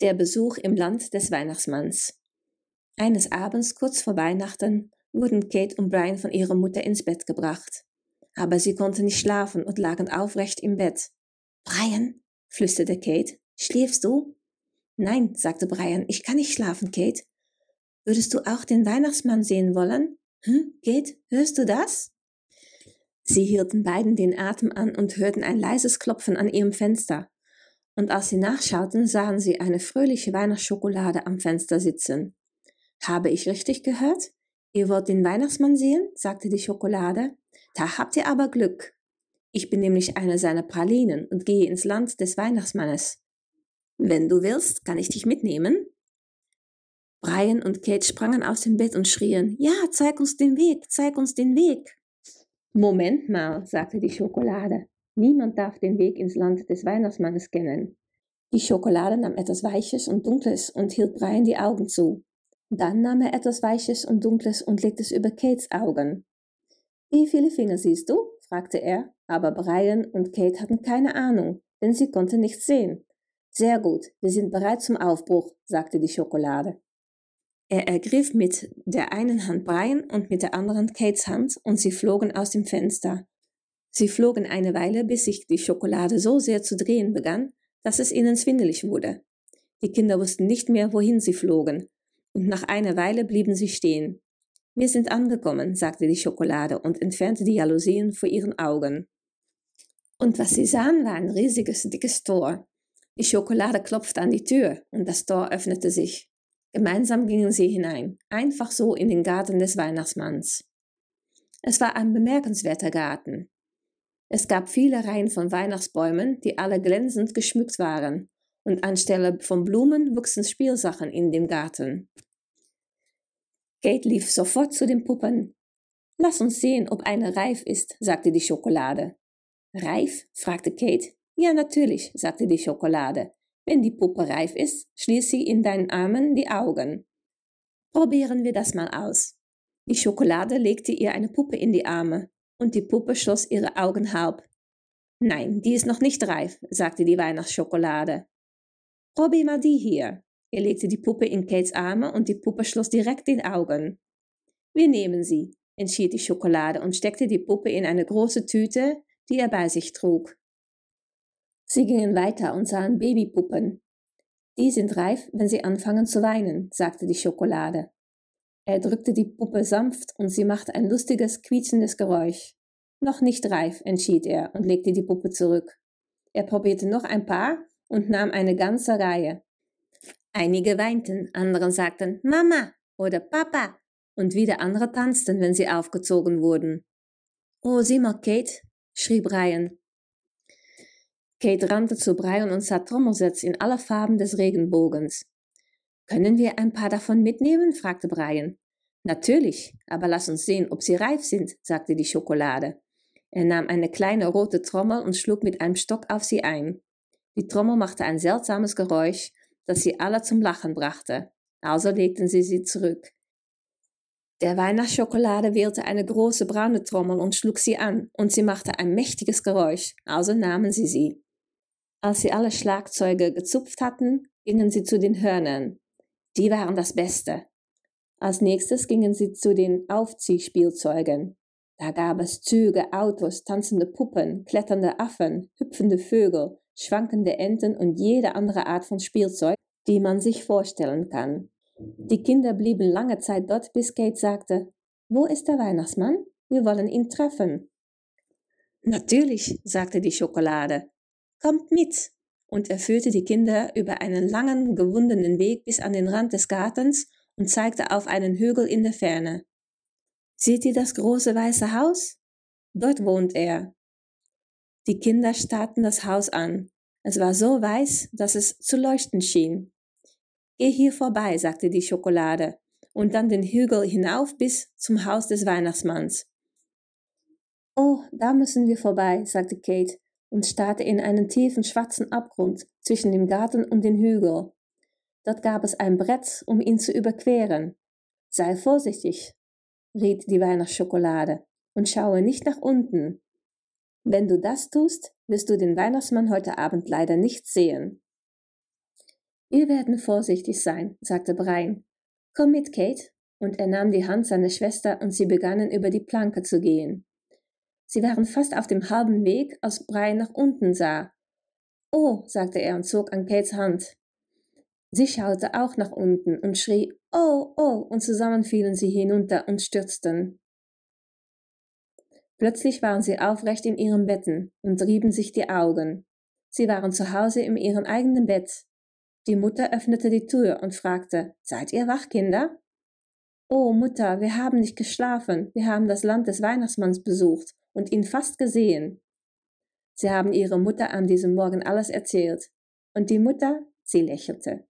Der Besuch im Land des Weihnachtsmanns. Eines Abends kurz vor Weihnachten wurden Kate und Brian von ihrer Mutter ins Bett gebracht. Aber sie konnten nicht schlafen und lagen aufrecht im Bett. Brian, flüsterte Kate, schläfst du? Nein, sagte Brian, ich kann nicht schlafen, Kate. Würdest du auch den Weihnachtsmann sehen wollen? Hm, Kate, hörst du das? Sie hielten beiden den Atem an und hörten ein leises Klopfen an ihrem Fenster und als sie nachschauten, sahen sie eine fröhliche Weihnachtsschokolade am Fenster sitzen. Habe ich richtig gehört? Ihr wollt den Weihnachtsmann sehen? sagte die Schokolade. Da habt ihr aber Glück. Ich bin nämlich eine seiner Pralinen und gehe ins Land des Weihnachtsmannes. Wenn du willst, kann ich dich mitnehmen. Brian und Kate sprangen aus dem Bett und schrien, ja, zeig uns den Weg, zeig uns den Weg. Moment mal, sagte die Schokolade. Niemand darf den Weg ins Land des Weihnachtsmannes kennen. Die Schokolade nahm etwas Weiches und Dunkles und hielt Brian die Augen zu. Dann nahm er etwas Weiches und Dunkles und legte es über Kates Augen. Wie viele Finger siehst du? fragte er, aber Brian und Kate hatten keine Ahnung, denn sie konnten nichts sehen. Sehr gut, wir sind bereit zum Aufbruch, sagte die Schokolade. Er ergriff mit der einen Hand Brian und mit der anderen Kates Hand und sie flogen aus dem Fenster. Sie flogen eine Weile, bis sich die Schokolade so sehr zu drehen begann, dass es ihnen schwindelig wurde. Die Kinder wussten nicht mehr, wohin sie flogen, und nach einer Weile blieben sie stehen. Wir sind angekommen, sagte die Schokolade und entfernte die Jalousien vor ihren Augen. Und was sie sahen, war ein riesiges, dickes Tor. Die Schokolade klopfte an die Tür und das Tor öffnete sich. Gemeinsam gingen sie hinein, einfach so in den Garten des Weihnachtsmanns. Es war ein bemerkenswerter Garten. Es gab viele Reihen von Weihnachtsbäumen, die alle glänzend geschmückt waren, und anstelle von Blumen wuchsen Spielsachen in dem Garten. Kate lief sofort zu den Puppen. Lass uns sehen, ob eine reif ist, sagte die Schokolade. Reif? fragte Kate. Ja, natürlich, sagte die Schokolade. Wenn die Puppe reif ist, schließ sie in deinen Armen die Augen. Probieren wir das mal aus. Die Schokolade legte ihr eine Puppe in die Arme und die Puppe schloss ihre Augen halb. Nein, die ist noch nicht reif, sagte die Weihnachtsschokolade. Probier mal die hier. Er legte die Puppe in Kates Arme und die Puppe schloss direkt die Augen. Wir nehmen sie, entschied die Schokolade und steckte die Puppe in eine große Tüte, die er bei sich trug. Sie gingen weiter und sahen Babypuppen. Die sind reif, wenn sie anfangen zu weinen, sagte die Schokolade. Er drückte die Puppe sanft und sie machte ein lustiges, quietschendes Geräusch. Noch nicht reif, entschied er und legte die Puppe zurück. Er probierte noch ein paar und nahm eine ganze Reihe. Einige weinten, andere sagten Mama oder Papa und wieder andere tanzten, wenn sie aufgezogen wurden. Oh, sieh mal, Kate, schrie Brian. Kate rannte zu Brian und sah Trommelsätze in aller Farben des Regenbogens. Können wir ein paar davon mitnehmen? fragte Brian. Natürlich, aber lass uns sehen, ob sie reif sind, sagte die Schokolade. Er nahm eine kleine rote Trommel und schlug mit einem Stock auf sie ein. Die Trommel machte ein seltsames Geräusch, das sie alle zum Lachen brachte. Also legten sie sie zurück. Der Weihnachtsschokolade wählte eine große braune Trommel und schlug sie an, und sie machte ein mächtiges Geräusch, also nahmen sie sie. Als sie alle Schlagzeuge gezupft hatten, gingen sie zu den Hörnern. Die waren das Beste. Als nächstes gingen sie zu den Aufziehspielzeugen. Da gab es Züge, Autos, tanzende Puppen, kletternde Affen, hüpfende Vögel, schwankende Enten und jede andere Art von Spielzeug, die man sich vorstellen kann. Die Kinder blieben lange Zeit dort, bis Kate sagte, Wo ist der Weihnachtsmann? Wir wollen ihn treffen. Natürlich, sagte die Schokolade. Kommt mit und er führte die Kinder über einen langen, gewundenen Weg bis an den Rand des Gartens und zeigte auf einen Hügel in der Ferne. Seht ihr das große weiße Haus? Dort wohnt er. Die Kinder starrten das Haus an. Es war so weiß, dass es zu leuchten schien. Geh hier vorbei, sagte die Schokolade, und dann den Hügel hinauf bis zum Haus des Weihnachtsmanns. Oh, da müssen wir vorbei, sagte Kate und starrte in einen tiefen schwarzen Abgrund zwischen dem Garten und den Hügel. Dort gab es ein Brett, um ihn zu überqueren. Sei vorsichtig, riet die Weihnachtsschokolade, und schaue nicht nach unten. Wenn du das tust, wirst du den Weihnachtsmann heute Abend leider nicht sehen. Wir werden vorsichtig sein, sagte Brian. Komm mit, Kate. Und er nahm die Hand seiner Schwester und sie begannen über die Planke zu gehen. Sie waren fast auf dem halben Weg, als Brian nach unten sah. Oh, sagte er und zog an Kates Hand. Sie schaute auch nach unten und schrie Oh, oh, und zusammen fielen sie hinunter und stürzten. Plötzlich waren sie aufrecht in ihren Betten und rieben sich die Augen. Sie waren zu Hause in ihrem eigenen Bett. Die Mutter öffnete die Tür und fragte, Seid ihr wach, Kinder? Oh, Mutter, wir haben nicht geschlafen, wir haben das Land des Weihnachtsmanns besucht und ihn fast gesehen. Sie haben ihrer Mutter an diesem Morgen alles erzählt, und die Mutter, sie lächelte.